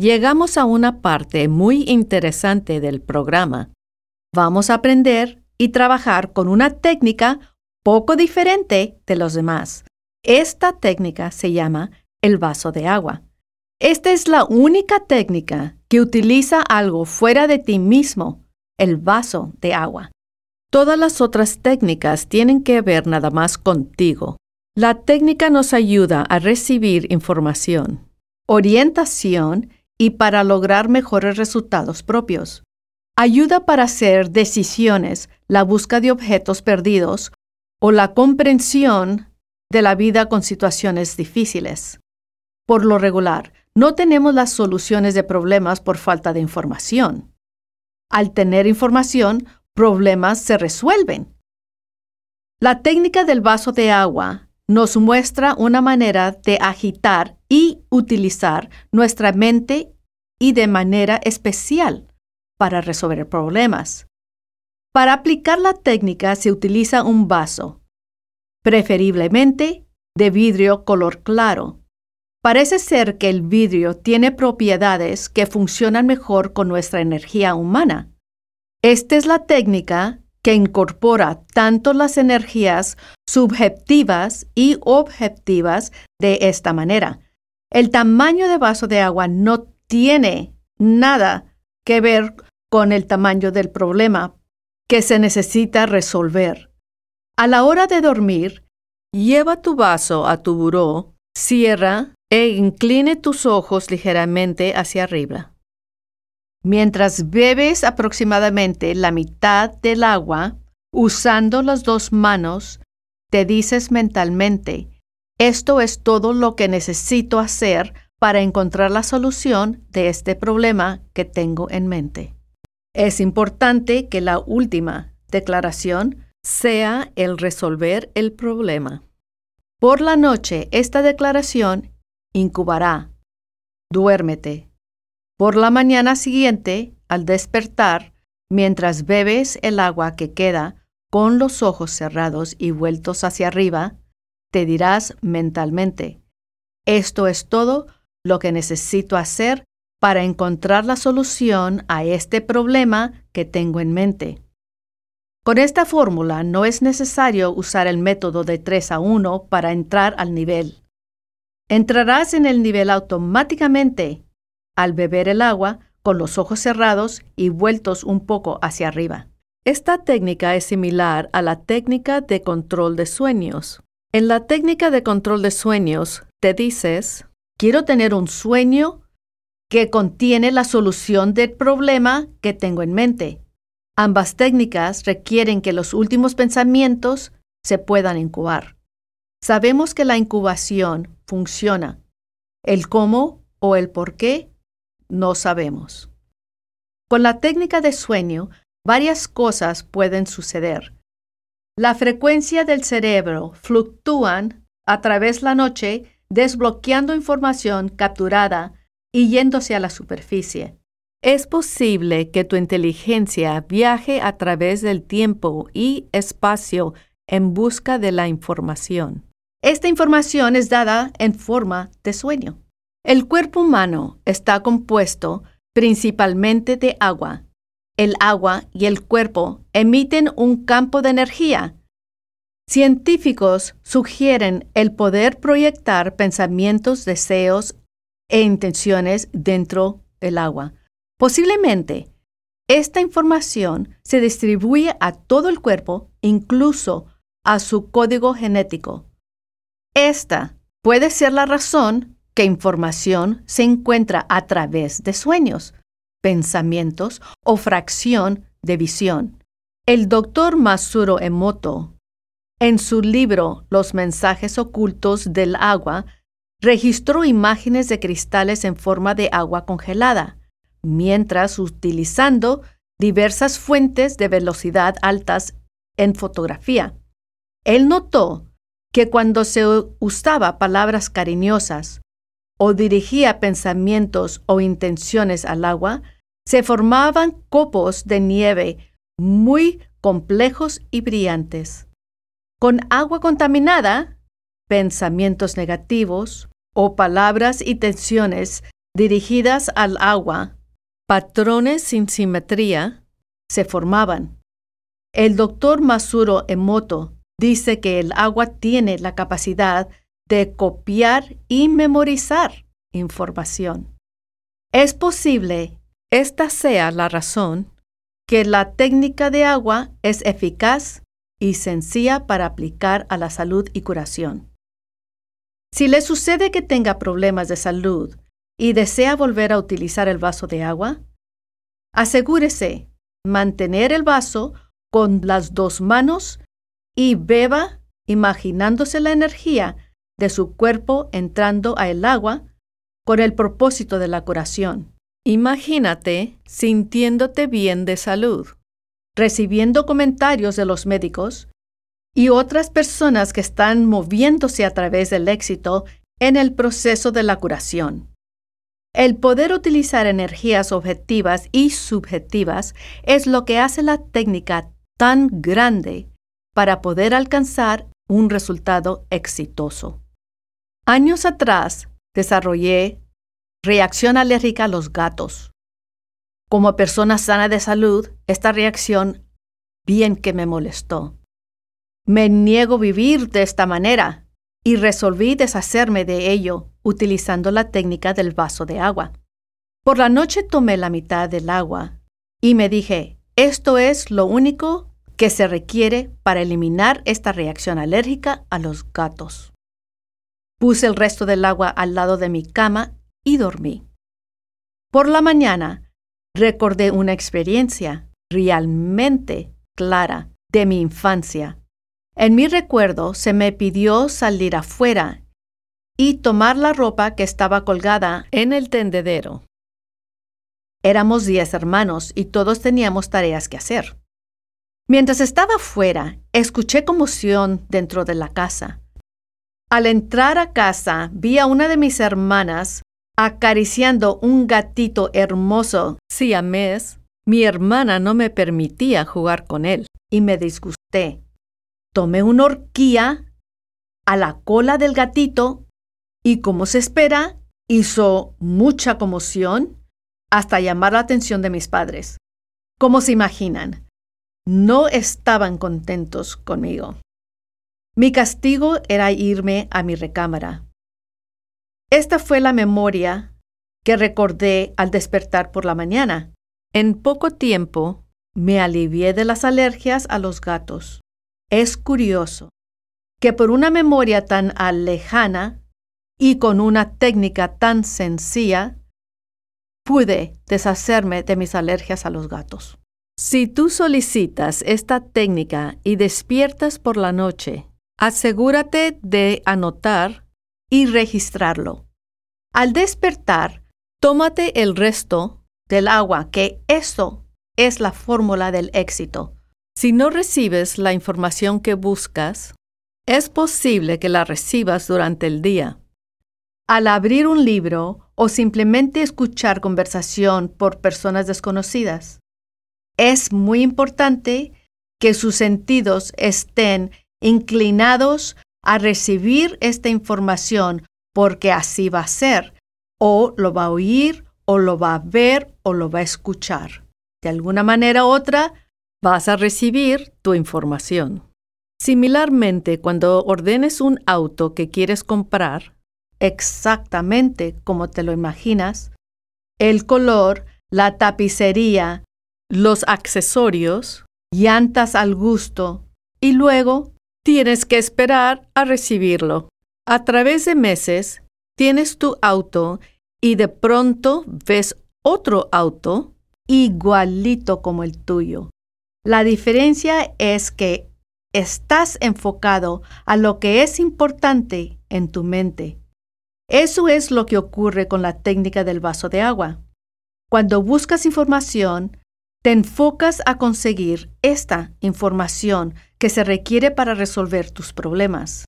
llegamos a una parte muy interesante del programa. Vamos a aprender y trabajar con una técnica poco diferente de los demás. Esta técnica se llama el vaso de agua. Esta es la única técnica que utiliza algo fuera de ti mismo, el vaso de agua. Todas las otras técnicas tienen que ver nada más contigo. La técnica nos ayuda a recibir información, orientación y para lograr mejores resultados propios. Ayuda para hacer decisiones, la búsqueda de objetos perdidos o la comprensión de la vida con situaciones difíciles. Por lo regular, no tenemos las soluciones de problemas por falta de información. Al tener información, problemas se resuelven. La técnica del vaso de agua nos muestra una manera de agitar y utilizar nuestra mente y de manera especial para resolver problemas. Para aplicar la técnica se utiliza un vaso, preferiblemente de vidrio color claro. Parece ser que el vidrio tiene propiedades que funcionan mejor con nuestra energía humana. Esta es la técnica que incorpora tanto las energías subjetivas y objetivas de esta manera. El tamaño de vaso de agua no tiene nada que ver con el tamaño del problema que se necesita resolver. A la hora de dormir, lleva tu vaso a tu buró, cierra e incline tus ojos ligeramente hacia arriba. Mientras bebes aproximadamente la mitad del agua, usando las dos manos, te dices mentalmente, esto es todo lo que necesito hacer para encontrar la solución de este problema que tengo en mente. Es importante que la última declaración sea el resolver el problema. Por la noche, esta declaración incubará. Duérmete. Por la mañana siguiente, al despertar, mientras bebes el agua que queda con los ojos cerrados y vueltos hacia arriba, te dirás mentalmente, esto es todo lo que necesito hacer para encontrar la solución a este problema que tengo en mente. Con esta fórmula no es necesario usar el método de 3 a 1 para entrar al nivel. Entrarás en el nivel automáticamente al beber el agua con los ojos cerrados y vueltos un poco hacia arriba. Esta técnica es similar a la técnica de control de sueños. En la técnica de control de sueños, te dices, quiero tener un sueño que contiene la solución del problema que tengo en mente. Ambas técnicas requieren que los últimos pensamientos se puedan incubar. Sabemos que la incubación funciona. El cómo o el por qué no sabemos. Con la técnica de sueño, varias cosas pueden suceder. La frecuencia del cerebro fluctúan a través de la noche desbloqueando información capturada y yéndose a la superficie. Es posible que tu inteligencia viaje a través del tiempo y espacio en busca de la información. Esta información es dada en forma de sueño. El cuerpo humano está compuesto principalmente de agua. El agua y el cuerpo emiten un campo de energía Científicos sugieren el poder proyectar pensamientos, deseos e intenciones dentro del agua. Posiblemente, esta información se distribuye a todo el cuerpo, incluso a su código genético. Esta puede ser la razón que información se encuentra a través de sueños, pensamientos o fracción de visión. El doctor Masuro Emoto en su libro Los mensajes ocultos del agua, registró imágenes de cristales en forma de agua congelada, mientras utilizando diversas fuentes de velocidad altas en fotografía. Él notó que cuando se usaba palabras cariñosas o dirigía pensamientos o intenciones al agua, se formaban copos de nieve muy complejos y brillantes. Con agua contaminada, pensamientos negativos o palabras y tensiones dirigidas al agua, patrones sin simetría se formaban. El doctor Masuro Emoto dice que el agua tiene la capacidad de copiar y memorizar información. Es posible esta sea la razón que la técnica de agua es eficaz y sencilla para aplicar a la salud y curación. Si le sucede que tenga problemas de salud y desea volver a utilizar el vaso de agua, asegúrese mantener el vaso con las dos manos y beba imaginándose la energía de su cuerpo entrando a el agua con el propósito de la curación. Imagínate sintiéndote bien de salud, recibiendo comentarios de los médicos y otras personas que están moviéndose a través del éxito en el proceso de la curación. El poder utilizar energías objetivas y subjetivas es lo que hace la técnica tan grande para poder alcanzar un resultado exitoso. Años atrás desarrollé reacción alérgica a los gatos. Como persona sana de salud, esta reacción bien que me molestó. Me niego a vivir de esta manera y resolví deshacerme de ello utilizando la técnica del vaso de agua. Por la noche tomé la mitad del agua y me dije, esto es lo único que se requiere para eliminar esta reacción alérgica a los gatos. Puse el resto del agua al lado de mi cama y dormí. Por la mañana, recordé una experiencia realmente clara de mi infancia. En mi recuerdo se me pidió salir afuera y tomar la ropa que estaba colgada en el tendedero. Éramos diez hermanos y todos teníamos tareas que hacer. Mientras estaba fuera, escuché conmoción dentro de la casa. Al entrar a casa, vi a una de mis hermanas acariciando un gatito hermoso siamés. Mi hermana no me permitía jugar con él y me disgusté. Tomé una horquilla a la cola del gatito y como se espera, hizo mucha conmoción hasta llamar la atención de mis padres. Como se imaginan, no estaban contentos conmigo. Mi castigo era irme a mi recámara. Esta fue la memoria que recordé al despertar por la mañana. En poco tiempo me alivié de las alergias a los gatos. Es curioso que por una memoria tan lejana y con una técnica tan sencilla, pude deshacerme de mis alergias a los gatos. Si tú solicitas esta técnica y despiertas por la noche, asegúrate de anotar y registrarlo. Al despertar, tómate el resto del agua, que eso es la fórmula del éxito. Si no recibes la información que buscas, es posible que la recibas durante el día al abrir un libro o simplemente escuchar conversación por personas desconocidas. Es muy importante que sus sentidos estén inclinados a recibir esta información porque así va a ser, o lo va a oír, o lo va a ver, o lo va a escuchar. De alguna manera u otra, vas a recibir tu información. Similarmente, cuando ordenes un auto que quieres comprar, exactamente como te lo imaginas, el color, la tapicería, los accesorios, llantas al gusto y luego tienes que esperar a recibirlo. A través de meses tienes tu auto y de pronto ves otro auto igualito como el tuyo. La diferencia es que estás enfocado a lo que es importante en tu mente eso es lo que ocurre con la técnica del vaso de agua. Cuando buscas información, te enfocas a conseguir esta información que se requiere para resolver tus problemas.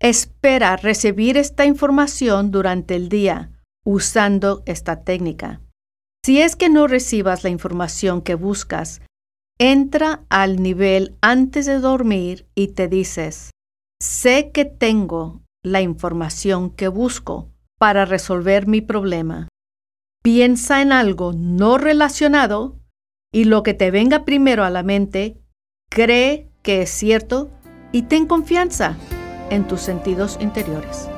Espera recibir esta información durante el día usando esta técnica. Si es que no recibas la información que buscas, entra al nivel antes de dormir y te dices, sé que tengo la información que busco para resolver mi problema. piensa en algo no relacionado y lo que te venga primero a la mente, cree que es cierto y ten confianza en tus sentidos interiores.